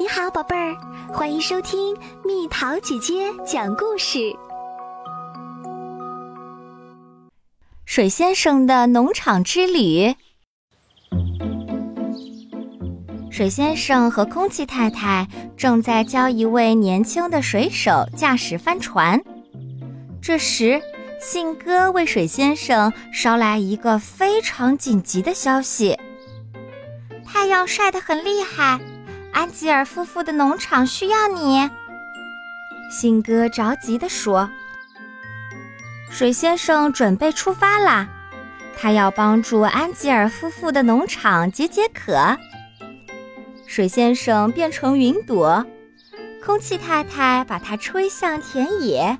你好，宝贝儿，欢迎收听蜜桃姐姐讲故事。水先生的农场之旅。水先生和空气太太正在教一位年轻的水手驾驶帆船。这时，信鸽为水先生捎来一个非常紧急的消息：太阳晒得很厉害。安吉尔夫妇的农场需要你，信鸽着急地说。水先生准备出发啦，他要帮助安吉尔夫妇的农场解解渴。水先生变成云朵，空气太太把它吹向田野。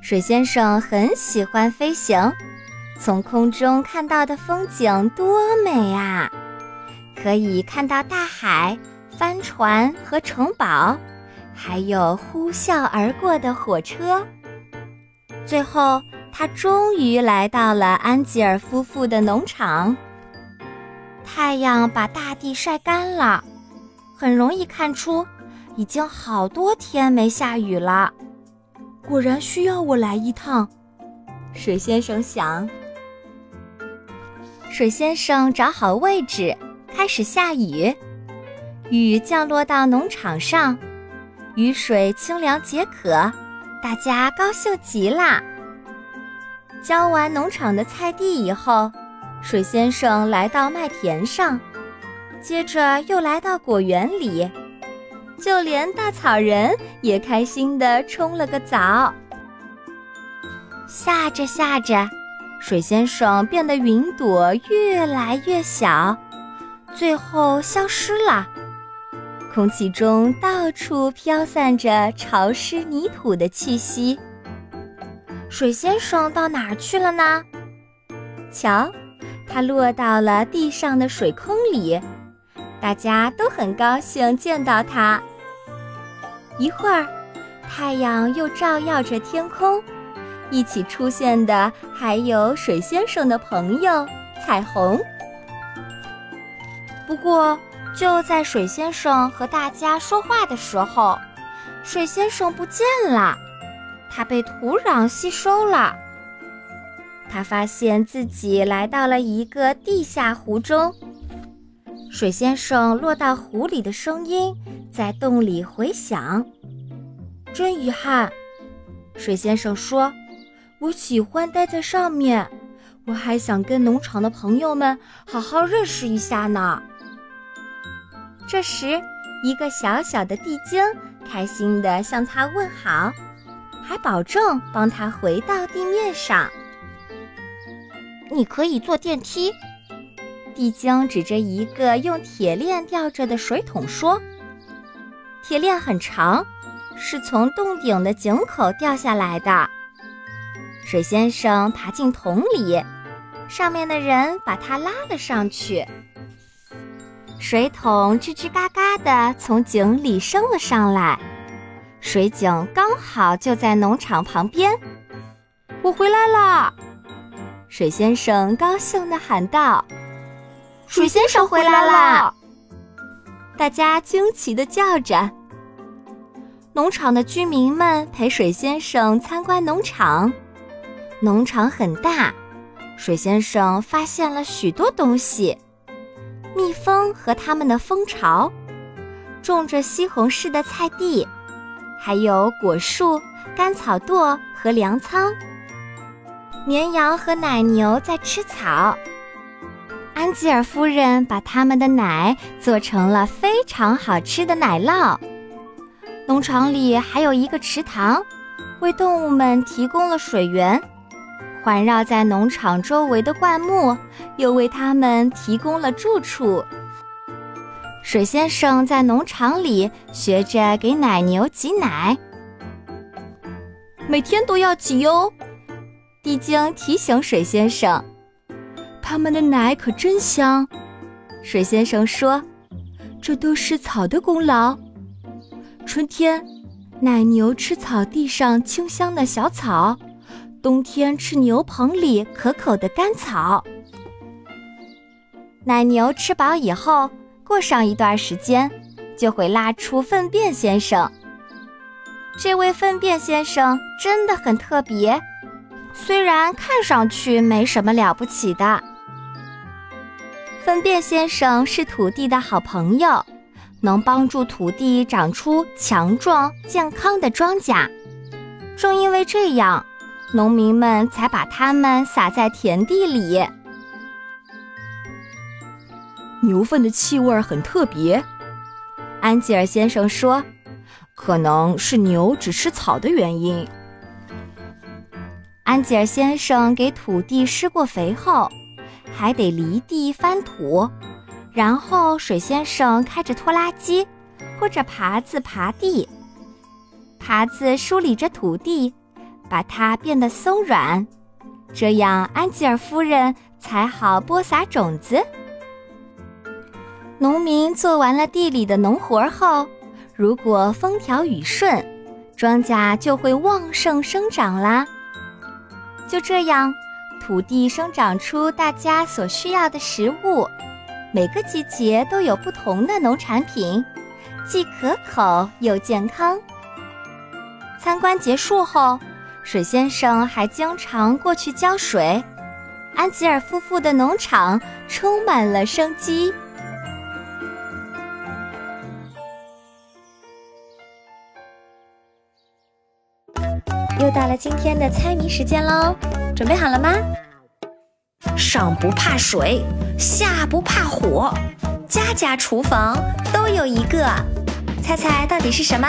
水先生很喜欢飞行，从空中看到的风景多美啊！可以看到大海、帆船和城堡，还有呼啸而过的火车。最后，他终于来到了安吉尔夫妇的农场。太阳把大地晒干了，很容易看出，已经好多天没下雨了。果然需要我来一趟，水先生想。水先生找好位置。开始下雨，雨降落到农场上，雨水清凉解渴，大家高兴极了。浇完农场的菜地以后，水先生来到麦田上，接着又来到果园里，就连大草人也开心地冲了个澡。下着下着，水先生变得云朵越来越小。最后消失了，空气中到处飘散着潮湿泥土的气息。水先生到哪儿去了呢？瞧，他落到了地上的水坑里，大家都很高兴见到他。一会儿，太阳又照耀着天空，一起出现的还有水先生的朋友彩虹。不过，就在水先生和大家说话的时候，水先生不见了，他被土壤吸收了。他发现自己来到了一个地下湖中，水先生落到湖里的声音在洞里回响。真遗憾，水先生说：“我喜欢待在上面，我还想跟农场的朋友们好好认识一下呢。”这时，一个小小的地精开心地向他问好，还保证帮他回到地面上。你可以坐电梯。地精指着一个用铁链吊着的水桶说：“铁链很长，是从洞顶的井口掉下来的。”水先生爬进桶里，上面的人把他拉了上去。水桶吱吱嘎嘎地从井里升了上来，水井刚好就在农场旁边。我回来啦，水先生高兴地喊道：“水先生回来啦！”大家惊奇地叫着。农场的居民们陪水先生参观农场。农场很大，水先生发现了许多东西。蜜蜂和它们的蜂巢，种着西红柿的菜地，还有果树、干草垛和粮仓。绵羊和奶牛在吃草。安吉尔夫人把他们的奶做成了非常好吃的奶酪。农场里还有一个池塘，为动物们提供了水源。环绕在农场周围的灌木，又为他们提供了住处。水先生在农场里学着给奶牛挤奶，每天都要挤哟。地精提醒水先生：“他们的奶可真香。”水先生说：“这都是草的功劳。春天，奶牛吃草地上清香的小草。”冬天吃牛棚里可口的干草。奶牛吃饱以后，过上一段时间，就会拉出粪便先生。这位粪便先生真的很特别，虽然看上去没什么了不起的。粪便先生是土地的好朋友，能帮助土地长出强壮健康的庄稼。正因为这样，农民们才把它们撒在田地里。牛粪的气味很特别，安吉尔先生说：“可能是牛只吃草的原因。”安吉尔先生给土地施过肥后，还得犁地翻土，然后水先生开着拖拉机或者耙子耙地，耙子梳理着土地，把它变得松软，这样安吉尔夫人才好播撒种子。农民做完了地里的农活后，如果风调雨顺，庄稼就会旺盛生长啦。就这样，土地生长出大家所需要的食物，每个季节都有不同的农产品，既可口又健康。参观结束后，水先生还经常过去浇水，安吉尔夫妇的农场充满了生机。又到了今天的猜谜时间喽，准备好了吗？上不怕水，下不怕火，家家厨房都有一个，猜猜到底是什么？